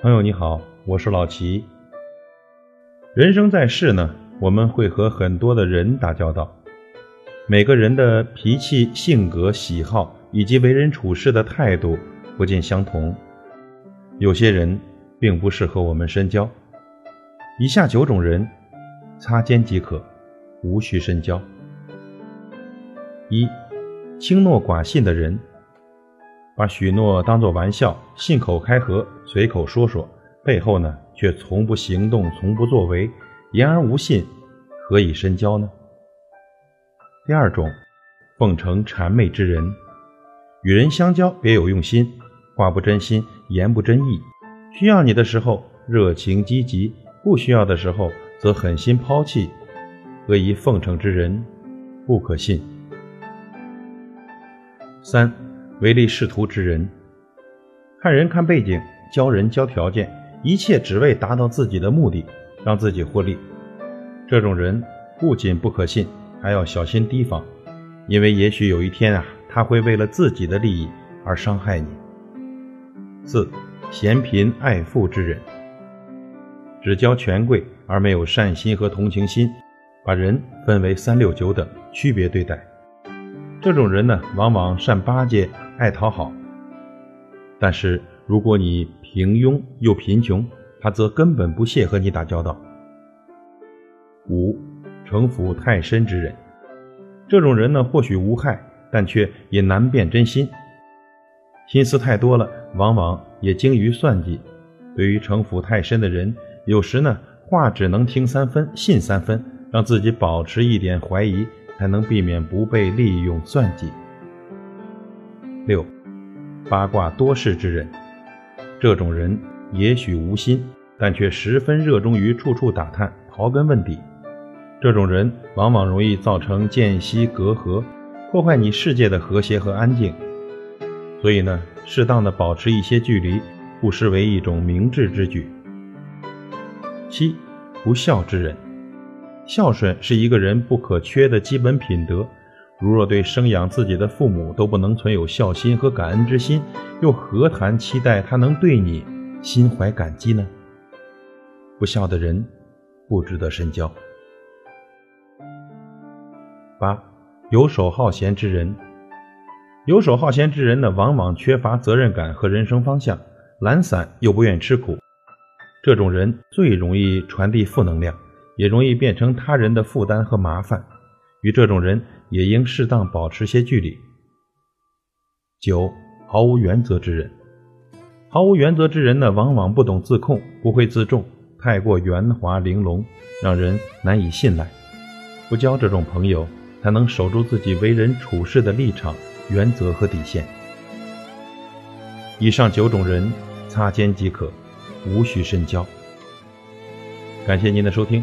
朋友你好，我是老齐。人生在世呢，我们会和很多的人打交道，每个人的脾气、性格、喜好以及为人处事的态度不尽相同，有些人并不适合我们深交。以下九种人，擦肩即可，无需深交。一、轻诺寡信的人。把许诺当作玩笑，信口开河，随口说说，背后呢却从不行动，从不作为，言而无信，何以深交呢？第二种，奉承谄媚之人，与人相交别有用心，话不真心，言不真意，需要你的时候热情积极，不需要的时候则狠心抛弃，何以奉承之人不可信。三。唯利是图之人，看人看背景，教人教条件，一切只为达到自己的目的，让自己获利。这种人不仅不可信，还要小心提防，因为也许有一天啊，他会为了自己的利益而伤害你。四，嫌贫爱富之人，只教权贵而没有善心和同情心，把人分为三六九等，区别对待。这种人呢，往往善巴结。爱讨好，但是如果你平庸又贫穷，他则根本不屑和你打交道。五，城府太深之人，这种人呢或许无害，但却也难辨真心，心思太多了，往往也精于算计。对于城府太深的人，有时呢话只能听三分，信三分，让自己保持一点怀疑，才能避免不被利用算计。六，八卦多事之人，这种人也许无心，但却十分热衷于处处打探、刨根问底。这种人往往容易造成间隙隔阂，破坏你世界的和谐和安静。所以呢，适当的保持一些距离，不失为一种明智之举。七，不孝之人，孝顺是一个人不可缺的基本品德。如若对生养自己的父母都不能存有孝心和感恩之心，又何谈期待他能对你心怀感激呢？不孝的人不值得深交。八，游手好闲之人，游手好闲之人呢，往往缺乏责任感和人生方向，懒散又不愿吃苦。这种人最容易传递负能量，也容易变成他人的负担和麻烦。与这种人。也应适当保持些距离。九，毫无原则之人，毫无原则之人呢，往往不懂自控，不会自重，太过圆滑玲珑，让人难以信赖。不交这种朋友，才能守住自己为人处事的立场、原则和底线。以上九种人，擦肩即可，无需深交。感谢您的收听，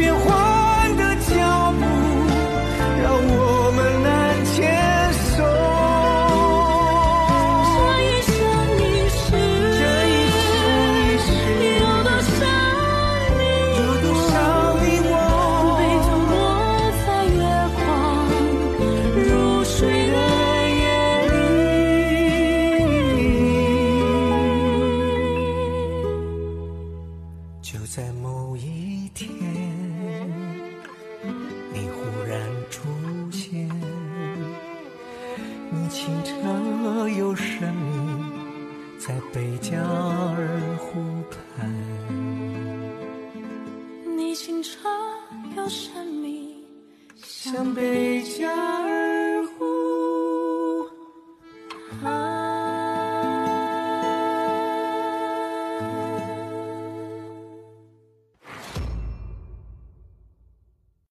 变换的脚步让我们难牵手。这一生一世，有多少你，有多少你我，被吞没在月光如水的夜里。就在某一天。澈又神秘，在贝加尔湖畔。你清澈又神秘，像贝加尔